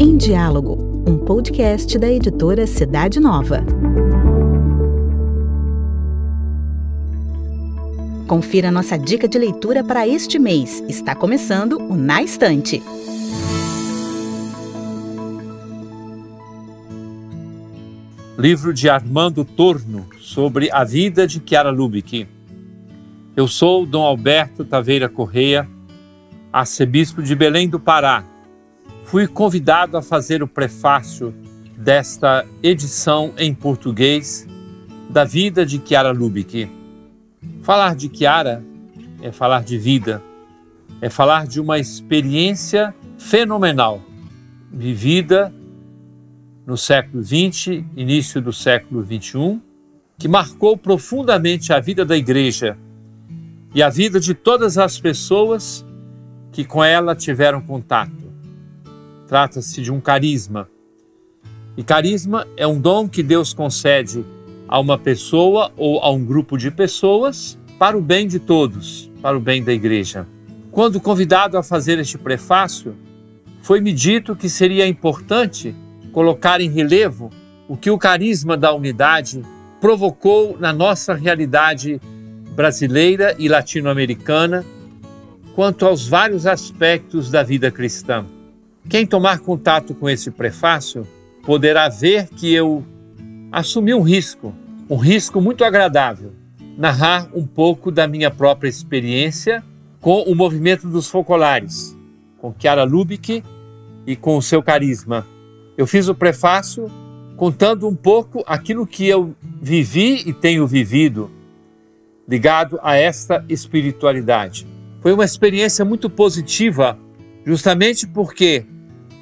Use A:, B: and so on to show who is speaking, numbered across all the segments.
A: Em Diálogo, um podcast da editora Cidade Nova. Confira nossa dica de leitura para este mês. Está começando o Na Estante.
B: Livro de Armando Torno sobre a vida de Chiara Lubick. Eu sou Dom Alberto Taveira Correia, arcebispo de Belém do Pará. Fui convidado a fazer o prefácio desta edição em português da vida de Chiara Lubick. Falar de Chiara é falar de vida, é falar de uma experiência fenomenal, vivida no século XX, início do século XXI, que marcou profundamente a vida da igreja e a vida de todas as pessoas que com ela tiveram contato. Trata-se de um carisma. E carisma é um dom que Deus concede a uma pessoa ou a um grupo de pessoas para o bem de todos, para o bem da igreja. Quando convidado a fazer este prefácio, foi-me dito que seria importante colocar em relevo o que o carisma da unidade provocou na nossa realidade brasileira e latino-americana quanto aos vários aspectos da vida cristã. Quem tomar contato com esse prefácio poderá ver que eu assumi um risco, um risco muito agradável, narrar um pouco da minha própria experiência com o movimento dos focolares, com Chiara Lubick e com o seu carisma eu fiz o prefácio contando um pouco aquilo que eu vivi e tenho vivido ligado a esta espiritualidade. Foi uma experiência muito positiva, justamente porque,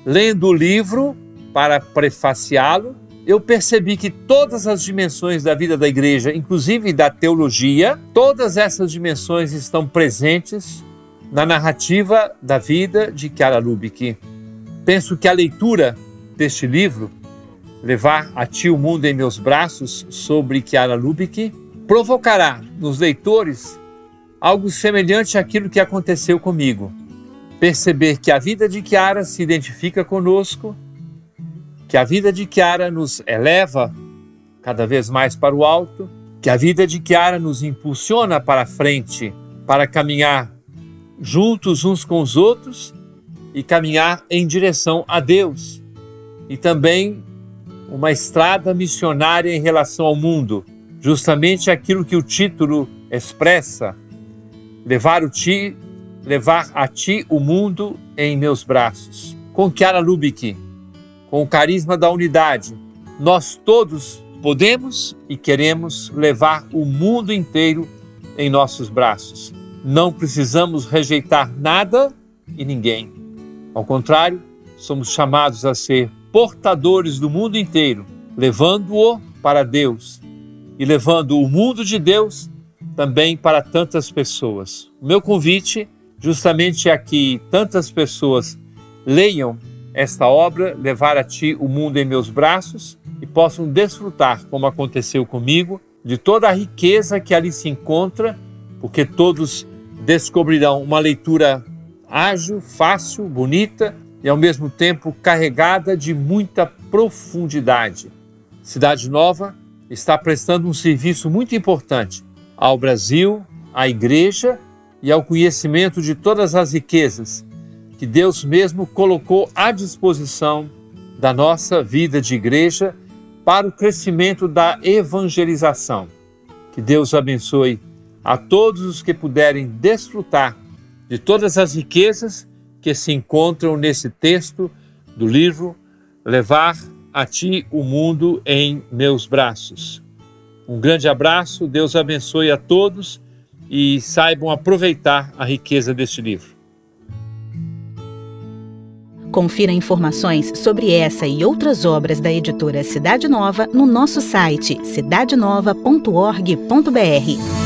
B: lendo o livro para prefaciá-lo, eu percebi que todas as dimensões da vida da igreja, inclusive da teologia, todas essas dimensões estão presentes na narrativa da vida de Chiara Lubick. Penso que a leitura deste livro, Levar a Ti o Mundo em Meus Braços, sobre Chiara Lubick, provocará nos leitores algo semelhante àquilo que aconteceu comigo. Perceber que a vida de Chiara se identifica conosco, que a vida de Chiara nos eleva cada vez mais para o alto, que a vida de Chiara nos impulsiona para frente, para caminhar juntos uns com os outros e caminhar em direção a Deus e também uma estrada missionária em relação ao mundo, justamente aquilo que o título expressa: levar o ti, levar a ti o mundo em meus braços. Com Chiara Lubick, com o carisma da unidade, nós todos podemos e queremos levar o mundo inteiro em nossos braços. Não precisamos rejeitar nada e ninguém. Ao contrário, somos chamados a ser portadores do mundo inteiro, levando-o para Deus e levando o mundo de Deus também para tantas pessoas. O meu convite justamente é que tantas pessoas leiam esta obra, levar a ti o mundo em meus braços e possam desfrutar, como aconteceu comigo, de toda a riqueza que ali se encontra, porque todos descobrirão uma leitura ágil, fácil, bonita e ao mesmo tempo carregada de muita profundidade. Cidade Nova está prestando um serviço muito importante ao Brasil, à Igreja e ao conhecimento de todas as riquezas que Deus mesmo colocou à disposição da nossa vida de igreja para o crescimento da evangelização. Que Deus abençoe a todos os que puderem desfrutar de todas as riquezas que se encontram nesse texto do livro Levar a Ti o Mundo em Meus Braços. Um grande abraço, Deus abençoe a todos e saibam aproveitar a riqueza deste livro.
A: Confira informações sobre essa e outras obras da editora Cidade Nova no nosso site cidadenova.org.br.